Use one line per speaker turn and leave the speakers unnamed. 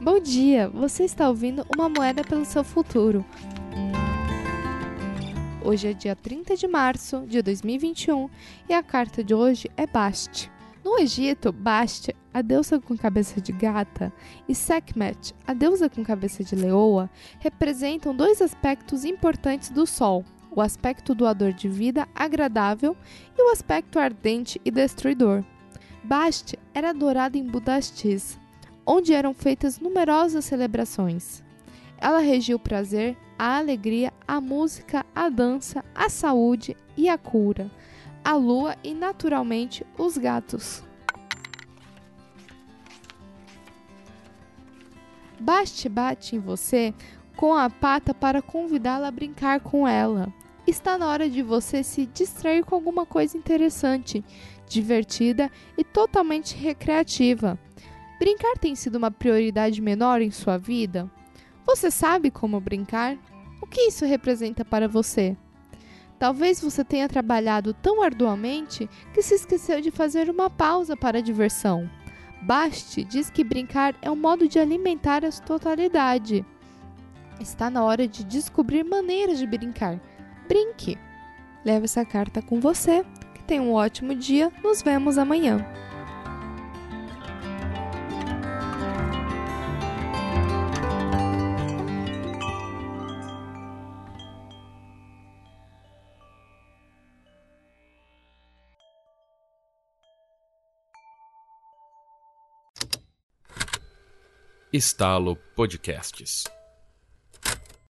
Bom dia, você está ouvindo Uma Moeda pelo Seu Futuro. Hoje é dia 30 de março de 2021 e a carta de hoje é Bast. No Egito, Bast, a deusa com cabeça de gata, e Sekhmet, a deusa com cabeça de leoa, representam dois aspectos importantes do Sol: o aspecto doador de vida agradável e o aspecto ardente e destruidor. Bast era adorada em Budastis, onde eram feitas numerosas celebrações. Ela regia o prazer, a alegria, a música, a dança, a saúde e a cura, a lua e, naturalmente, os gatos. Baste bate em você com a pata para convidá-la a brincar com ela. Está na hora de você se distrair com alguma coisa interessante, divertida e totalmente recreativa. Brincar tem sido uma prioridade menor em sua vida? Você sabe como brincar? O que isso representa para você? Talvez você tenha trabalhado tão arduamente que se esqueceu de fazer uma pausa para a diversão. Baste diz que brincar é um modo de alimentar a totalidade. Está na hora de descobrir maneiras de brincar. Brinque! Leve essa carta com você Tenha um ótimo dia, nos vemos amanhã.
Estalo Podcasts